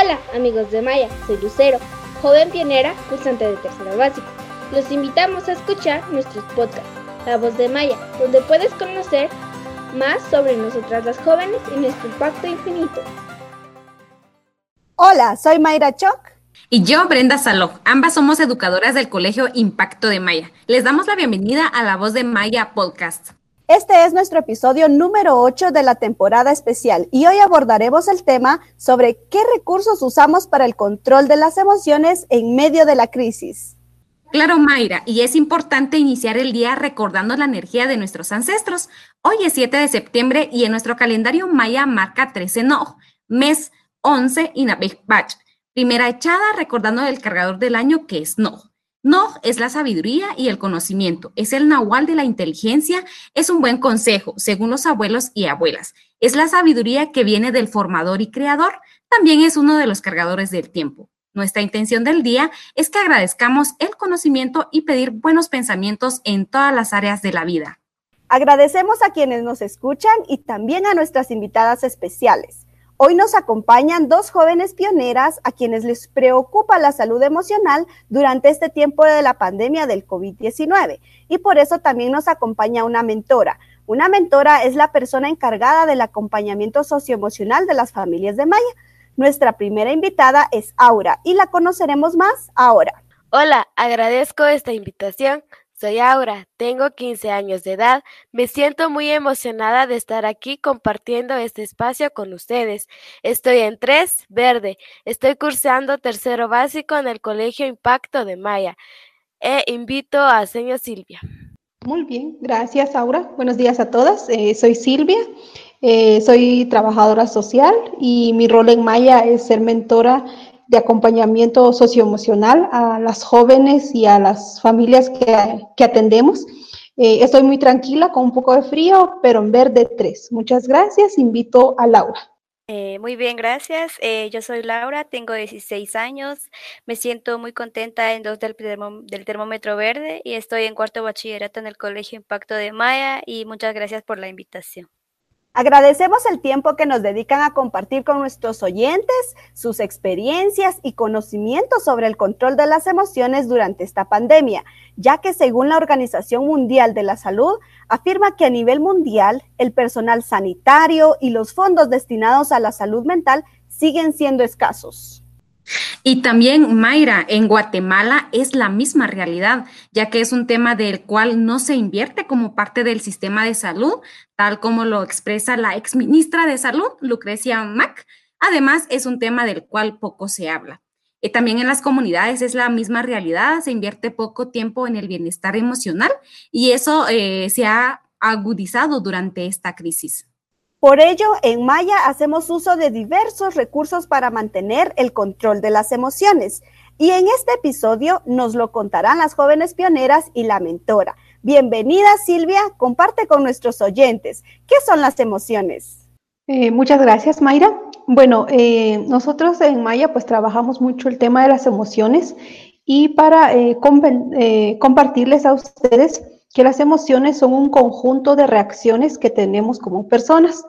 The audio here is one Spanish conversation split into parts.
Hola amigos de Maya, soy Lucero, joven pionera, cursante de tercero básico. Los invitamos a escuchar nuestros podcasts, La Voz de Maya, donde puedes conocer más sobre nosotras las jóvenes y nuestro impacto infinito. Hola, soy Mayra Choc. Y yo, Brenda Saló. Ambas somos educadoras del Colegio Impacto de Maya. Les damos la bienvenida a La Voz de Maya Podcast. Este es nuestro episodio número 8 de la temporada especial y hoy abordaremos el tema sobre qué recursos usamos para el control de las emociones en medio de la crisis. Claro, Mayra, y es importante iniciar el día recordando la energía de nuestros ancestros. Hoy es 7 de septiembre y en nuestro calendario maya marca 13 no, mes 11 y Bach. Primera echada recordando el cargador del año que es no. No es la sabiduría y el conocimiento, es el nahual de la inteligencia, es un buen consejo, según los abuelos y abuelas. Es la sabiduría que viene del formador y creador, también es uno de los cargadores del tiempo. Nuestra intención del día es que agradezcamos el conocimiento y pedir buenos pensamientos en todas las áreas de la vida. Agradecemos a quienes nos escuchan y también a nuestras invitadas especiales. Hoy nos acompañan dos jóvenes pioneras a quienes les preocupa la salud emocional durante este tiempo de la pandemia del COVID-19 y por eso también nos acompaña una mentora. Una mentora es la persona encargada del acompañamiento socioemocional de las familias de Maya. Nuestra primera invitada es Aura y la conoceremos más ahora. Hola, agradezco esta invitación. Soy Aura, tengo 15 años de edad. Me siento muy emocionada de estar aquí compartiendo este espacio con ustedes. Estoy en 3, verde. Estoy cursando tercero básico en el Colegio Impacto de Maya. E invito a señor Silvia. Muy bien, gracias Aura. Buenos días a todas. Eh, soy Silvia. Eh, soy trabajadora social y mi rol en Maya es ser mentora de acompañamiento socioemocional a las jóvenes y a las familias que, atendemos. Eh, estoy muy tranquila, con un poco de frío, pero en verde tres. Muchas gracias. Invito a Laura. Eh, muy bien, gracias. Eh, yo soy Laura, tengo 16 años. Me siento muy contenta en dos del, del termómetro verde y estoy en cuarto bachillerato en el Colegio Impacto de Maya y muchas gracias por la invitación. Agradecemos el tiempo que nos dedican a compartir con nuestros oyentes sus experiencias y conocimientos sobre el control de las emociones durante esta pandemia, ya que según la Organización Mundial de la Salud, afirma que a nivel mundial el personal sanitario y los fondos destinados a la salud mental siguen siendo escasos. Y también, Mayra, en Guatemala es la misma realidad, ya que es un tema del cual no se invierte como parte del sistema de salud, tal como lo expresa la exministra de Salud, Lucrecia Mac. Además, es un tema del cual poco se habla. Y también en las comunidades es la misma realidad, se invierte poco tiempo en el bienestar emocional y eso eh, se ha agudizado durante esta crisis. Por ello, en Maya hacemos uso de diversos recursos para mantener el control de las emociones. Y en este episodio nos lo contarán las jóvenes pioneras y la mentora. Bienvenida Silvia, comparte con nuestros oyentes. ¿Qué son las emociones? Eh, muchas gracias, Mayra. Bueno, eh, nosotros en Maya pues trabajamos mucho el tema de las emociones y para eh, compartirles a ustedes que las emociones son un conjunto de reacciones que tenemos como personas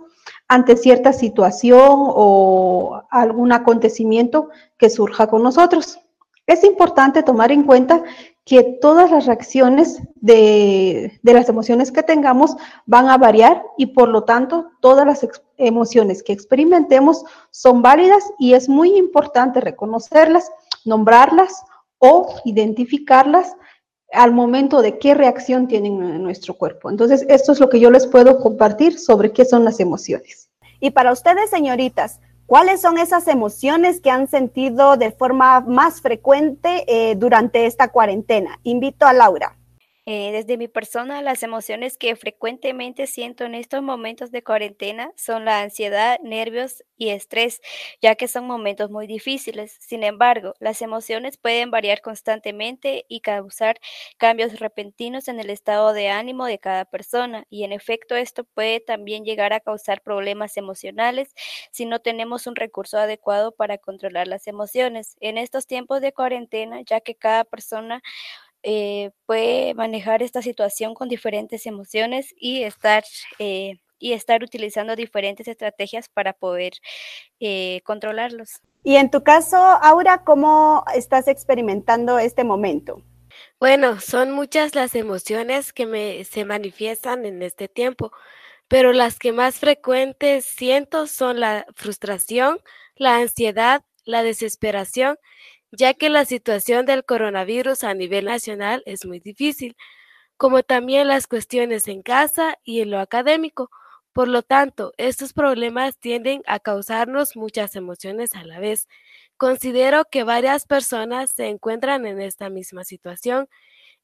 ante cierta situación o algún acontecimiento que surja con nosotros. Es importante tomar en cuenta que todas las reacciones de, las emociones que tengamos van a variar y por lo tanto todas las emociones que experimentemos son válidas y es muy importante reconocerlas, nombrarlas o identificarlas al momento de qué reacción tienen en nuestro cuerpo. Entonces, esto es lo que yo les puedo compartir sobre qué son las emociones. Y para ustedes, señoritas, ¿cuáles son esas emociones que han sentido de forma más frecuente eh, durante esta cuarentena? Invito a Laura. Eh, desde mi persona, las emociones que frecuentemente siento en estos momentos de cuarentena son la ansiedad, nervios y estrés, ya que son momentos muy difíciles. Sin embargo, las emociones pueden variar constantemente y causar cambios repentinos en el estado de ánimo de cada persona. Y en efecto, esto puede también llegar a causar problemas emocionales si no tenemos un recurso adecuado para controlar las emociones. En estos tiempos de cuarentena, ya que cada persona eh, puede manejar esta situación con diferentes emociones y estar eh, y estar utilizando diferentes estrategias para poder eh, controlarlos. Y en tu caso, Aura, ¿cómo estás experimentando este momento? Bueno, son muchas las emociones que me, se manifiestan en este tiempo, pero las que más frecuentes siento son la frustración, la ansiedad, la desesperación, ya que la situación del coronavirus a nivel nacional es muy difícil, como también las cuestiones en casa y en lo académico. Por lo tanto, estos problemas tienden a causarnos muchas emociones a la vez. Considero que varias personas se encuentran en esta misma situación.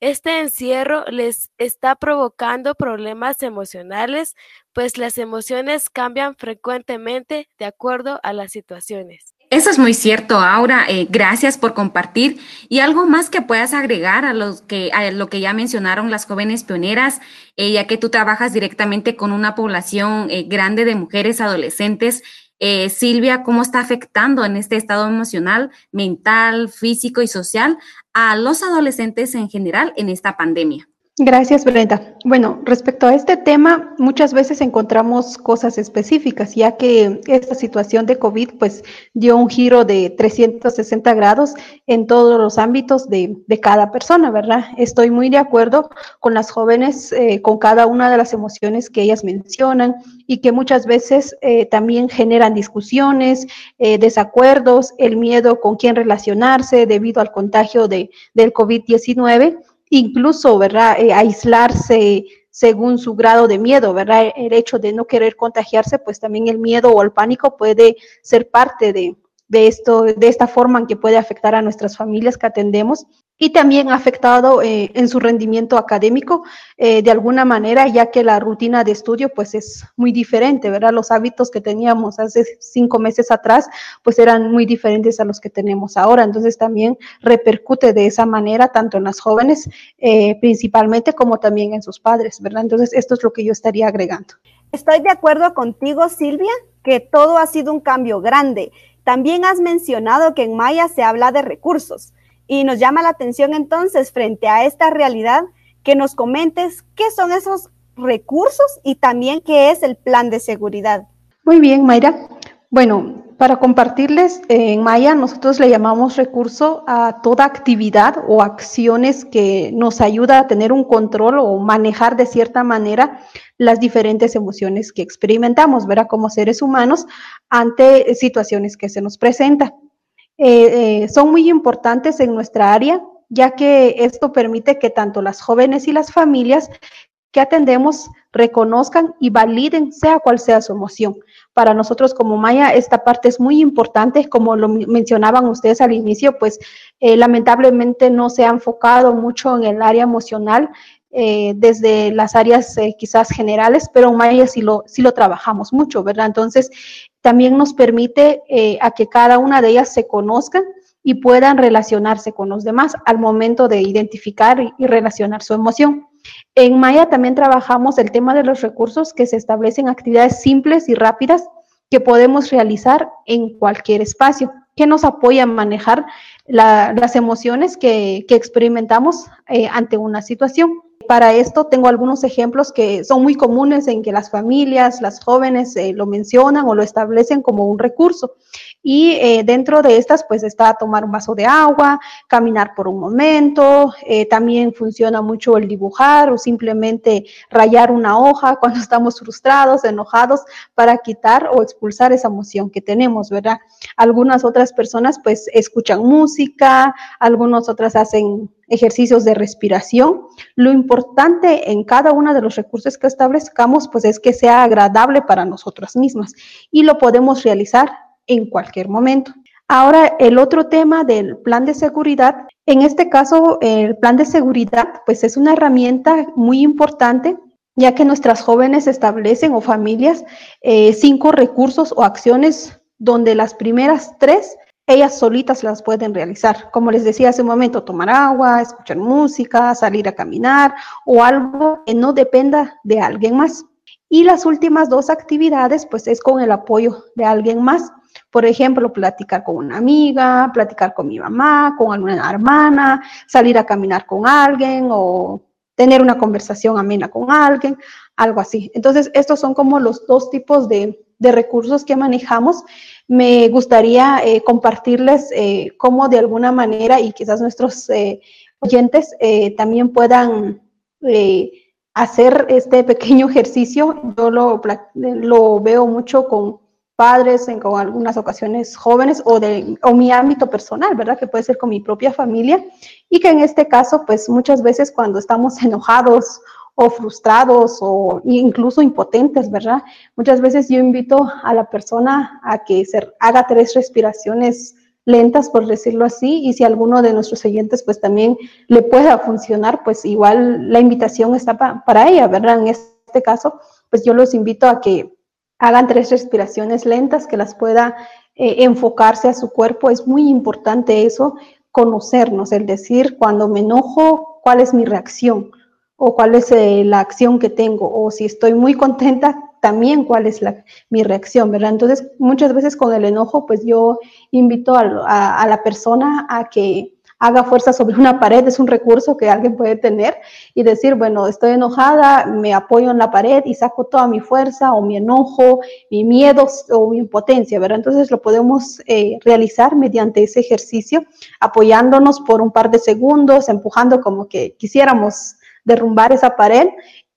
Este encierro les está provocando problemas emocionales, pues las emociones cambian frecuentemente de acuerdo a las situaciones. Eso es muy cierto, Aura. Eh, gracias por compartir. Y algo más que puedas agregar a, los que, a lo que ya mencionaron las jóvenes pioneras, eh, ya que tú trabajas directamente con una población eh, grande de mujeres adolescentes. Silvia, ¿cómo está afectando en este estado emocional, mental, físico y social a los adolescentes en general en esta pandemia? Gracias, Brenda. Bueno, respecto a este tema, muchas veces encontramos cosas específicas, ya que esta situación de COVID pues dio un giro de 360 grados en todos los ámbitos de, cada persona, ¿verdad? Estoy muy de acuerdo con las jóvenes, eh, con cada una de las emociones que ellas mencionan y que muchas veces eh, también generan discusiones, eh, desacuerdos, el miedo con quién relacionarse debido al contagio de, del COVID-19 incluso, ¿verdad? Eh, aislarse según su grado de miedo, ¿verdad? El hecho de no querer contagiarse, pues también el miedo o el pánico puede ser parte de, de esto, de esta forma en que puede afectar a nuestras familias que atendemos y también ha afectado eh, en su rendimiento académico eh, de alguna manera, ya que la rutina de estudio pues es muy diferente, ¿verdad? Los hábitos que teníamos hace cinco meses atrás pues eran muy diferentes a los que tenemos ahora, entonces también repercute de esa manera tanto en las jóvenes eh, principalmente como también en sus padres, ¿verdad? Entonces esto es lo que yo estaría agregando. Estoy de acuerdo contigo, Silvia, que todo ha sido un cambio grande. También has mencionado que en Maya se habla de recursos. Y nos llama la atención entonces, frente a esta realidad, que nos comentes qué son esos recursos y también qué es el plan de seguridad. Muy bien, Mayra. Bueno, para compartirles, en Maya nosotros le llamamos recurso a toda actividad o acciones que nos ayuda a tener un control o manejar de cierta manera las diferentes emociones que experimentamos, ¿verdad? Como seres humanos ante situaciones que se nos presentan. Eh, eh, son muy importantes en nuestra área, ya que esto permite que tanto las jóvenes y las familias que atendemos reconozcan y validen sea cual sea su emoción. Para nosotros como Maya, esta parte es muy importante, como lo mencionaban ustedes al inicio, pues eh, lamentablemente no se ha enfocado mucho en el área emocional desde las áreas quizás generales, pero en Maya sí lo, sí lo trabajamos mucho, ¿verdad? Entonces, también nos permite eh, a que cada una de ellas se conozcan y puedan relacionarse con los demás al momento de identificar y, relacionar su emoción. En Maya también trabajamos el tema de los recursos que se establecen actividades simples y rápidas que podemos realizar en cualquier espacio, que nos apoya a manejar las emociones que, experimentamos eh, ante una situación. Para esto tengo algunos ejemplos que son muy comunes en que las familias, las jóvenes eh, lo mencionan o lo establecen como un recurso. Y eh, dentro de estas, pues está tomar un vaso de agua, caminar por un momento, eh, también funciona mucho el dibujar o simplemente rayar una hoja cuando estamos frustrados, enojados, para quitar o expulsar esa emoción que tenemos, ¿verdad? Algunas otras personas pues escuchan música, algunas otras hacen ejercicios de respiración. Lo importante en cada uno de los recursos que establezcamos, pues es que sea agradable para nosotras mismas y lo podemos realizar en cualquier momento. Ahora, el otro tema del plan de seguridad, en este caso, el plan de seguridad, pues es una herramienta muy importante ya que nuestras jóvenes establecen o familias eh, cinco recursos o acciones donde las primeras tres ellas solitas las pueden realizar. Como les decía hace un momento, tomar agua, escuchar música, salir a caminar o algo que no dependa de alguien más. Y las últimas dos actividades, pues es con el apoyo de alguien más. Por ejemplo, platicar con una amiga, platicar con mi mamá, con alguna hermana, salir a caminar con alguien o tener una conversación amena con alguien, algo así. Entonces, estos son como los dos tipos de, recursos que manejamos. Me gustaría eh, compartirles eh, cómo de alguna manera y quizás nuestros eh, oyentes también puedan hacer este pequeño ejercicio. Yo lo, lo veo mucho con padres, en con algunas ocasiones jóvenes o de o mi ámbito personal, ¿verdad? Que puede ser con mi propia familia y que en este caso, pues muchas veces cuando estamos enojados o frustrados o incluso impotentes, ¿verdad? Muchas veces yo invito a la persona a que se haga tres respiraciones lentas, por decirlo así, y si alguno de nuestros oyentes pues también le pueda funcionar, pues igual la invitación está para ella, ¿verdad? En este caso, pues yo los invito a que hagan tres respiraciones lentas, que las pueda eh, enfocarse a su cuerpo. Es muy importante eso, conocernos, el decir, cuando me enojo, cuál es mi reacción o cuál es eh, la acción que tengo, o si estoy muy contenta, también cuál es la, mi reacción, ¿verdad? Entonces, muchas veces con el enojo, pues yo invito a la persona a que haga fuerza sobre una pared, es un recurso que alguien puede tener y decir, bueno, estoy enojada, me apoyo en la pared y saco toda mi fuerza o mi enojo, mi miedo o mi impotencia, ¿verdad? Entonces lo podemos eh, realizar mediante ese ejercicio, apoyándonos por un par de segundos, empujando como que quisiéramos derrumbar esa pared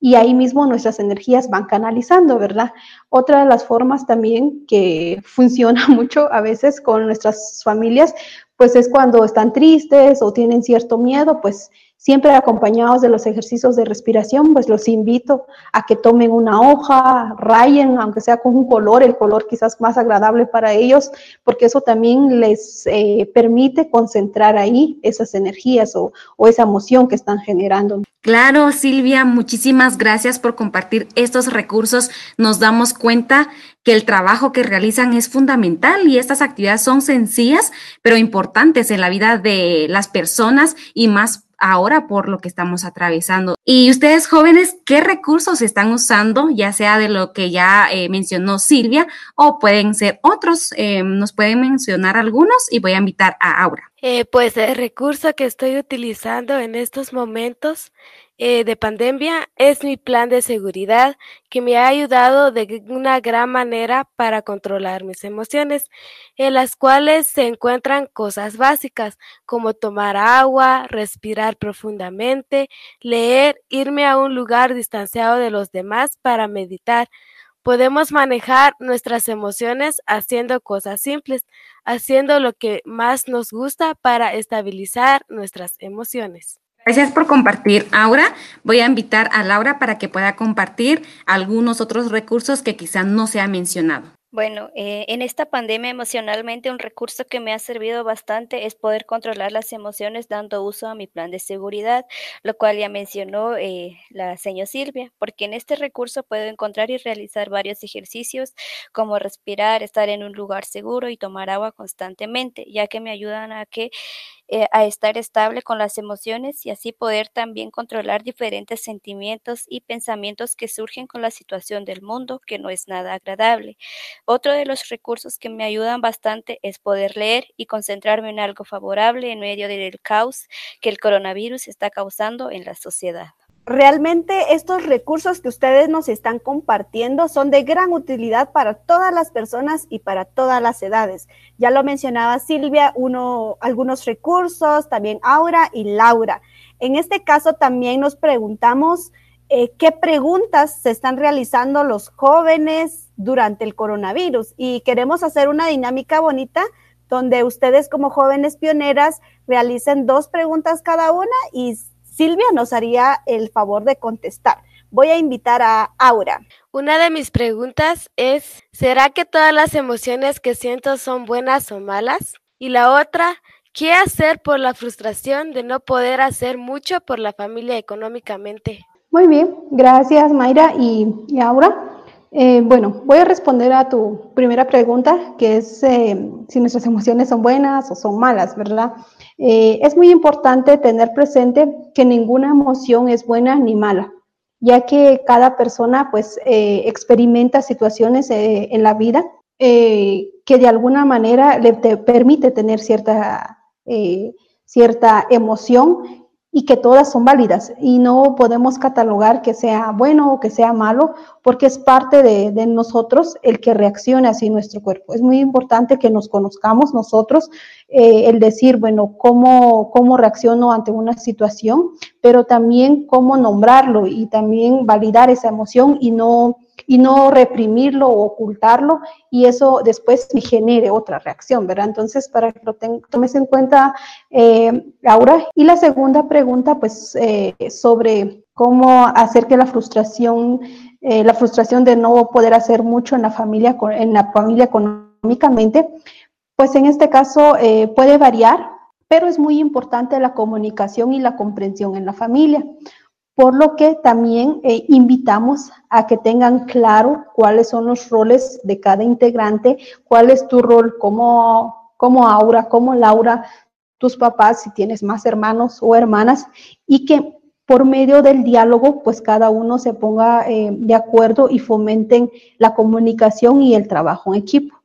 y ahí mismo nuestras energías van canalizando, ¿verdad? Otra de las formas también que funciona mucho a veces con nuestras familias pues es cuando están tristes o tienen cierto miedo, pues siempre acompañados de los ejercicios de respiración, pues los invito a que tomen una hoja, rayen, aunque sea con un color, el color quizás más agradable para ellos, porque eso también les eh, permite concentrar ahí esas energías o, o esa emoción que están generando. Claro, Silvia, muchísimas gracias por compartir estos recursos. Nos damos cuenta que el trabajo que realizan es fundamental y estas actividades son sencillas, pero importantes en la vida de las personas y más ahora por lo que estamos atravesando. Y ustedes jóvenes, ¿qué recursos están usando, ya sea de lo que ya eh, mencionó Silvia o pueden ser otros? Eh, nos pueden mencionar algunos y voy a invitar a Aura. Eh, pues el recurso que estoy utilizando en estos momentos eh, de pandemia es mi plan de seguridad que me ha ayudado de una gran manera para controlar mis emociones, en las cuales se encuentran cosas básicas como tomar agua, respirar profundamente, leer, irme a un lugar distanciado de los demás para meditar. Podemos manejar nuestras emociones haciendo cosas simples, haciendo lo que más nos gusta para estabilizar nuestras emociones. Gracias por compartir, Aura. Voy a invitar a Laura para que pueda compartir algunos otros recursos que quizás no se han mencionado. Bueno, eh, en esta pandemia emocionalmente un recurso que me ha servido bastante es poder controlar las emociones dando uso a mi plan de seguridad, lo cual ya mencionó eh, la señora Silvia, porque en este recurso puedo encontrar y realizar varios ejercicios como respirar, estar en un lugar seguro y tomar agua constantemente, ya que me ayudan a que eh, a estar estable con las emociones y así poder también controlar diferentes sentimientos y pensamientos que surgen con la situación del mundo, que no es nada agradable. Otro de los recursos que me ayudan bastante es poder leer y concentrarme en algo favorable en medio del caos que el coronavirus está causando en la sociedad. Realmente estos recursos que ustedes nos están compartiendo son de gran utilidad para todas las personas y para todas las edades. Ya lo mencionaba Silvia, uno, algunos recursos, también Aura y Laura. En este caso también nos preguntamos eh, qué preguntas se están realizando los jóvenes durante el coronavirus y queremos hacer una dinámica bonita donde ustedes como jóvenes pioneras realicen dos preguntas cada una y Silvia nos haría el favor de contestar. Voy a invitar a Aura. Una de mis preguntas es, ¿será que todas las emociones que siento son buenas o malas? Y la otra, ¿qué hacer por la frustración de no poder hacer mucho por la familia económicamente? Muy bien, gracias Mayra y, Aura. Eh, bueno, voy a responder a tu primera pregunta, que es eh, si nuestras emociones son buenas o son malas, ¿verdad? Eh, es muy importante tener presente que ninguna emoción es buena ni mala, ya que cada persona pues eh, experimenta situaciones eh, en la vida que de alguna manera le permite tener cierta, cierta emoción y que todas son válidas y no podemos catalogar que sea bueno o que sea malo porque es parte de, nosotros el que reaccione así nuestro cuerpo. Es muy importante que nos conozcamos nosotros, eh, el decir, bueno, cómo, cómo reacciono ante una situación, pero también cómo nombrarlo y también validar esa emoción y no y no reprimirlo o ocultarlo y eso después me genere otra reacción, ¿verdad? Entonces, para que lo tomes en cuenta, eh, Laura. Y la segunda pregunta, pues, eh, sobre cómo hacer que la frustración, eh, la frustración de no poder hacer mucho en la familia, en la familia económicamente, pues en este caso puede variar, pero es muy importante la comunicación y la comprensión en la familia por lo que también eh, invitamos a que tengan claro cuáles son los roles de cada integrante, cuál es tu rol como, Aura, como Laura, tus papás, si tienes más hermanos o hermanas, y que por medio del diálogo, pues cada uno se ponga eh, de acuerdo y fomenten la comunicación y el trabajo en equipo.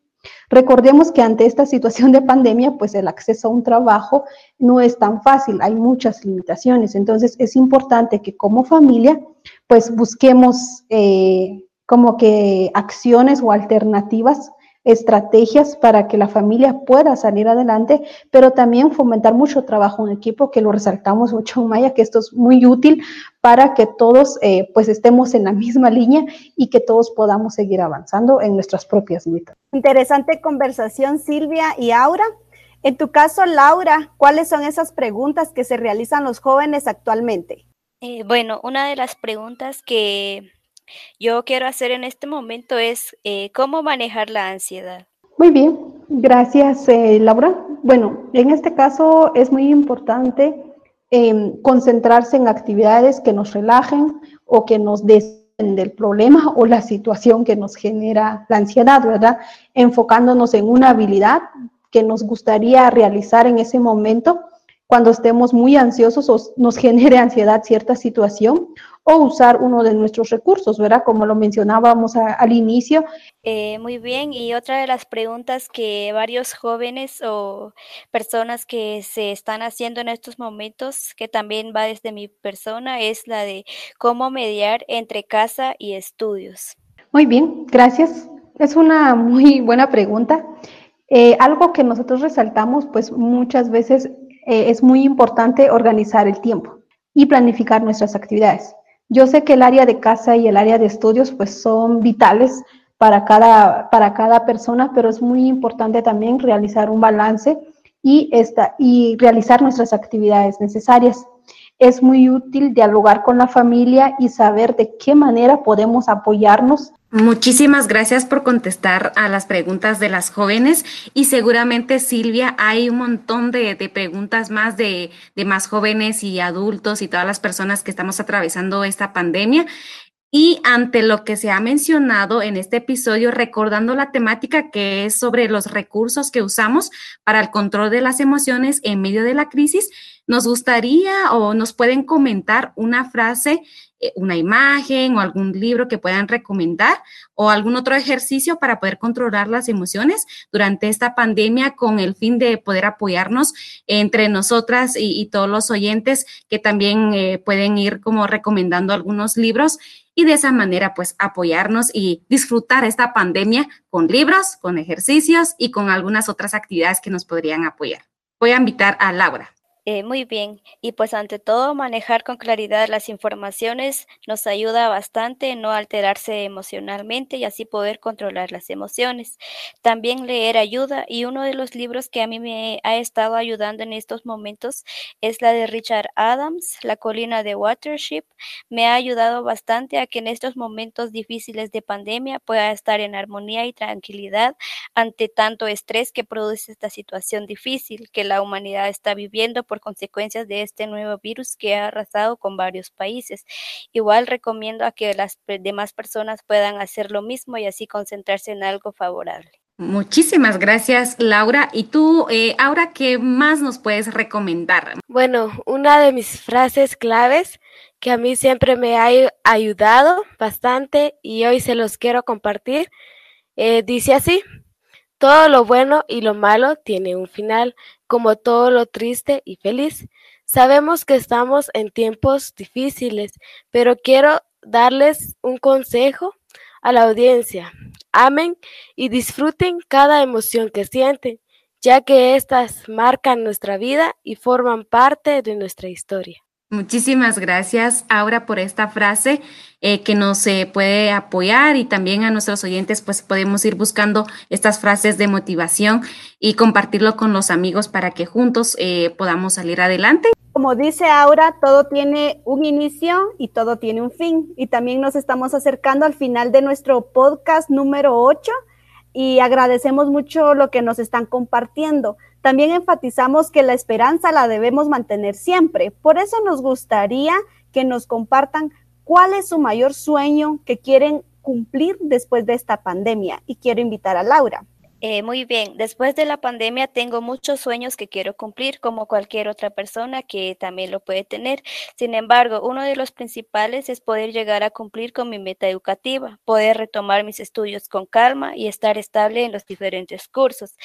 Recordemos que ante esta situación de pandemia, pues el acceso a un trabajo no es tan fácil, hay muchas limitaciones. Entonces es importante que como familia, pues busquemos eh, como que acciones o alternativas estrategias para que la familia pueda salir adelante, pero también fomentar mucho trabajo en equipo, que lo resaltamos mucho en Maya, que esto es muy útil para que todos eh, pues estemos en la misma línea y que todos podamos seguir avanzando en nuestras propias metas. Interesante conversación, Silvia y Aura. En tu caso, Laura, ¿cuáles son esas preguntas que se realizan los jóvenes actualmente? Eh, bueno, una de las preguntas que yo quiero hacer en este momento es eh, cómo manejar la ansiedad. Muy bien, gracias eh, Laura. Bueno, en este caso es muy importante em, concentrarse en actividades que nos relajen o que nos des del problema o la situación que nos genera la ansiedad, ¿verdad? Enfocándonos en una habilidad que nos gustaría realizar en ese momento cuando estemos muy ansiosos o nos genere ansiedad cierta situación o usar uno de nuestros recursos, ¿verdad? Como lo mencionábamos al inicio. Eh, muy bien, y otra de las preguntas que varios jóvenes o personas que se están haciendo en estos momentos, que también va desde mi persona, es la de cómo mediar entre casa y estudios. Muy bien, gracias. Es una muy buena pregunta. Eh, algo que nosotros resaltamos, pues muchas veces eh, es muy importante organizar el tiempo y planificar nuestras actividades. Yo sé que el área de casa y el área de estudios pues son vitales para cada, para cada persona, pero es muy importante también realizar un balance y, esta, y realizar nuestras actividades necesarias. Es muy útil dialogar con la familia y saber de qué manera podemos apoyarnos Muchísimas gracias por contestar a las preguntas de las jóvenes y seguramente Silvia hay un montón de, preguntas más de, de, más jóvenes y adultos y todas las personas que estamos atravesando esta pandemia. Y ante lo que se ha mencionado en este episodio, recordando la temática que es sobre los recursos que usamos para el control de las emociones en medio de la crisis, nos gustaría o nos pueden comentar una frase una imagen o algún libro que puedan recomendar o algún otro ejercicio para poder controlar las emociones durante esta pandemia con el fin de poder apoyarnos entre nosotras y, todos los oyentes que también eh, pueden ir como recomendando algunos libros y de esa manera pues apoyarnos y disfrutar esta pandemia con libros, con ejercicios y con algunas otras actividades que nos podrían apoyar. Voy a invitar a Laura. Eh, muy bien, y pues ante todo manejar con claridad las informaciones nos ayuda bastante no alterarse emocionalmente y así poder controlar las emociones. También leer ayuda y uno de los libros que a mí me ha estado ayudando en estos momentos es la de Richard Adams, La colina de Watership. Me ha ayudado bastante a que en estos momentos difíciles de pandemia pueda estar en armonía y tranquilidad ante tanto estrés que produce esta situación difícil que la humanidad está viviendo consecuencias de este nuevo virus que ha arrasado con varios países. Igual recomiendo a que las demás personas puedan hacer lo mismo y así concentrarse en algo favorable. Muchísimas gracias, Laura. ¿Y tú, eh, Aura, qué más nos puedes recomendar? Bueno, una de mis frases claves que a mí siempre me ha ayudado bastante y hoy se los quiero compartir, eh, dice así, todo lo bueno y lo malo tiene un final, como todo lo triste y feliz. Sabemos que estamos en tiempos difíciles, pero quiero darles un consejo a la audiencia. Amen y disfruten cada emoción que sienten, ya que éstas marcan nuestra vida y forman parte de nuestra historia. Muchísimas gracias, Aura, por esta frase eh, que nos eh, puede apoyar y también a nuestros oyentes, pues podemos ir buscando estas frases de motivación y compartirlo con los amigos para que juntos eh, podamos salir adelante. Como dice Aura, todo tiene un inicio y todo tiene un fin. Y también nos estamos acercando al final de nuestro podcast número 8 y agradecemos mucho lo que nos están compartiendo. También enfatizamos que la esperanza la debemos mantener siempre. Por eso nos gustaría que nos compartan cuál es su mayor sueño que quieren cumplir después de esta pandemia. Y quiero invitar a Laura. Eh, muy bien, después de la pandemia tengo muchos sueños que quiero cumplir como cualquier otra persona que también lo puede tener. Sin embargo, uno de los principales es poder llegar a cumplir con mi meta educativa, poder retomar mis estudios con calma y estar estable en los diferentes cursos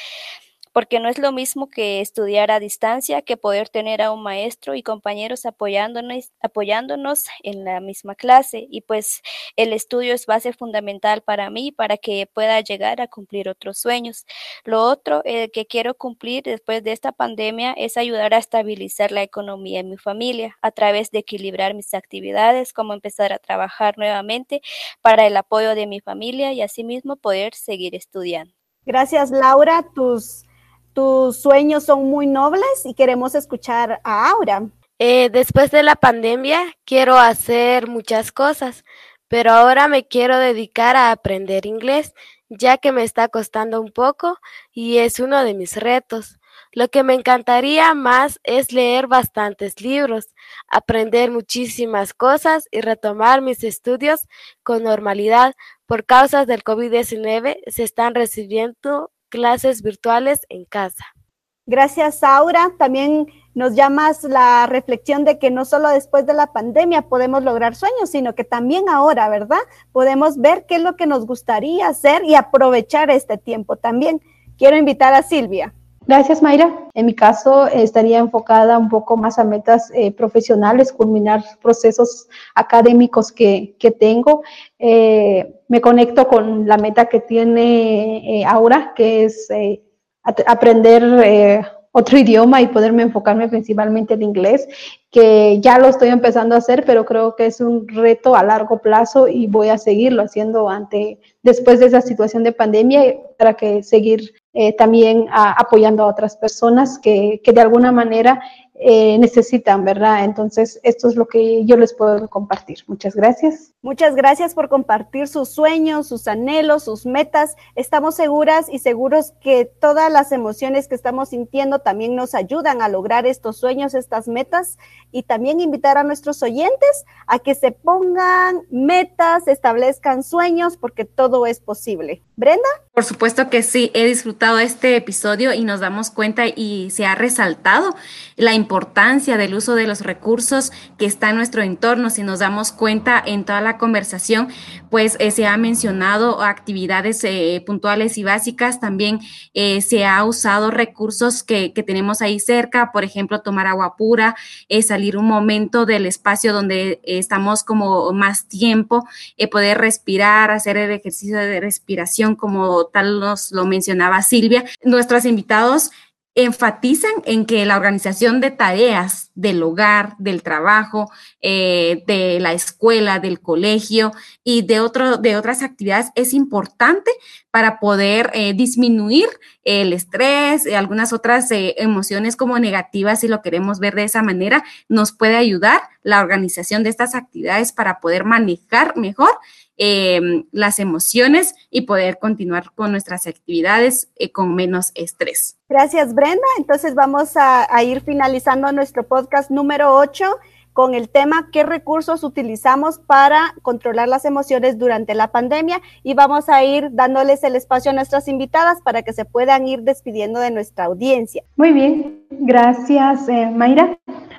porque no es lo mismo que estudiar a distancia que poder tener a un maestro y compañeros apoyándonos, apoyándonos en la misma clase. Y pues el estudio es base fundamental para mí para que pueda llegar a cumplir otros sueños. Lo otro eh, que quiero cumplir después de esta pandemia es ayudar a estabilizar la economía en mi familia a través de equilibrar mis actividades, como empezar a trabajar nuevamente para el apoyo de mi familia y asimismo poder seguir estudiando. Gracias, Laura. Tus tus sueños son muy nobles y queremos escuchar a Aura. Eh, después de la pandemia quiero hacer muchas cosas, pero ahora me quiero dedicar a aprender inglés, ya que me está costando un poco y es uno de mis retos. Lo que me encantaría más es leer bastantes libros, aprender muchísimas cosas y retomar mis estudios con normalidad. Por causas del COVID-19 se están recibiendo clases virtuales en casa. Gracias, Aura. También nos llamas la reflexión de que no solo después de la pandemia podemos lograr sueños, sino que también ahora, ¿verdad? Podemos ver qué es lo que nos gustaría hacer y aprovechar este tiempo también. Quiero invitar a Silvia. Gracias, Mayra. En mi caso, estaría enfocada un poco más a metas eh, profesionales, culminar procesos académicos que, que tengo. Eh, me conecto con la meta que tiene eh, Aura, que es aprender otro idioma y poderme enfocarme principalmente en inglés, que ya lo estoy empezando a hacer, pero creo que es un reto a largo plazo y voy a seguirlo haciendo ante después de esa situación de pandemia para que seguir eh, también apoyando a otras personas que, que de alguna manera eh, necesitan, ¿verdad? Entonces, esto es lo que yo les puedo compartir. Muchas gracias. Muchas gracias por compartir sus sueños, sus anhelos, sus metas. Estamos seguras y seguros que todas las emociones que estamos sintiendo también nos ayudan a lograr estos sueños, estas metas y también invitar a nuestros oyentes a que se pongan metas, establezcan sueños, porque todo es posible. Brenda. Por supuesto que sí, he disfrutado este episodio y nos damos cuenta y se ha resaltado la importancia del uso de los recursos que está en nuestro entorno. Si nos damos cuenta en toda la conversación, pues eh, se ha mencionado actividades eh, puntuales y básicas, también eh, se ha usado recursos que, tenemos ahí cerca, por ejemplo, tomar agua pura, salir un momento del espacio donde estamos como más tiempo, poder respirar, hacer el ejercicio de respiración como tal nos lo mencionaba Silvia. Nuestros invitados enfatizan en que la organización de tareas del hogar, del trabajo, eh, de la escuela, del colegio y de, otro, de otras actividades es importante para poder eh, disminuir el estrés, y algunas otras eh, emociones como negativas, si lo queremos ver de esa manera, nos puede ayudar la organización de estas actividades para poder manejar mejor Em, las emociones y poder continuar con nuestras actividades eh, con menos estrés. Gracias, Brenda. Entonces vamos a, a ir finalizando nuestro podcast número 8 con el tema qué recursos utilizamos para controlar las emociones durante la pandemia y vamos a ir dándoles el espacio a nuestras invitadas para que se puedan ir despidiendo de nuestra audiencia. Muy bien, gracias eh, Mayra.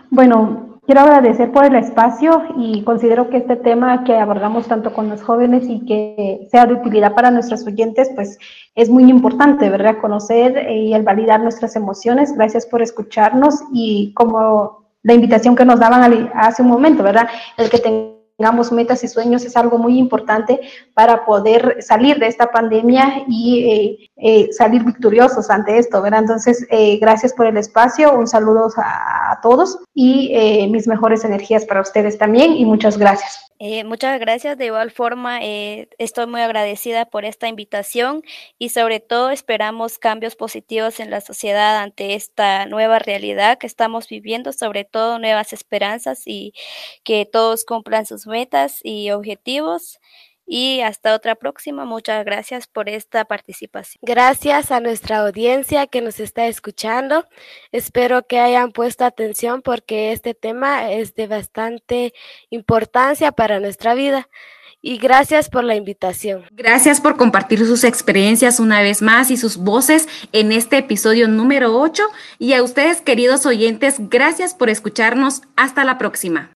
Bueno, Quiero agradecer por el espacio y considero que este tema que abordamos tanto con los jóvenes y que sea de utilidad para nuestros oyentes, pues es muy importante, ¿verdad? Conocer y el validar nuestras emociones. Gracias por escucharnos y como la invitación que nos daban hace un momento, ¿verdad? El que tengamos metas y sueños es algo muy importante para poder salir de esta pandemia y eh, eh, salir victoriosos ante esto, ¿verdad? Entonces, eh, gracias por el espacio, un saludo a, a todos y mis mejores energías para ustedes también y muchas gracias. Eh, muchas gracias. De igual forma, eh, estoy muy agradecida por esta invitación y sobre todo esperamos cambios positivos en la sociedad ante esta nueva realidad que estamos viviendo, sobre todo nuevas esperanzas y que todos cumplan sus metas y objetivos y hasta otra próxima. Muchas gracias por esta participación. Gracias a nuestra audiencia que nos está escuchando. Espero que hayan puesto atención porque este tema es de bastante importancia para nuestra vida. Y gracias por la invitación. Gracias por compartir sus experiencias una vez más y sus voces en este episodio número 8. Y a ustedes, queridos oyentes, gracias por escucharnos. Hasta la próxima.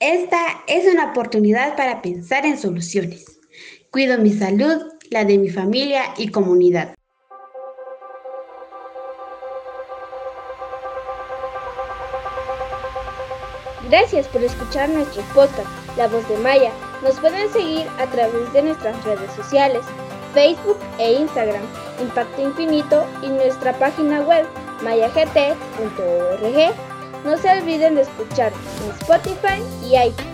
Esta es una oportunidad para pensar en soluciones. Cuido mi salud, la de mi familia y comunidad. Gracias por escuchar nuestro podcast, La Voz de Maya. Nos pueden seguir a través de nuestras redes sociales, Facebook e Instagram, Impacto Infinito y nuestra página web mayagt.org. No se olviden de escuchar en Spotify y iTunes.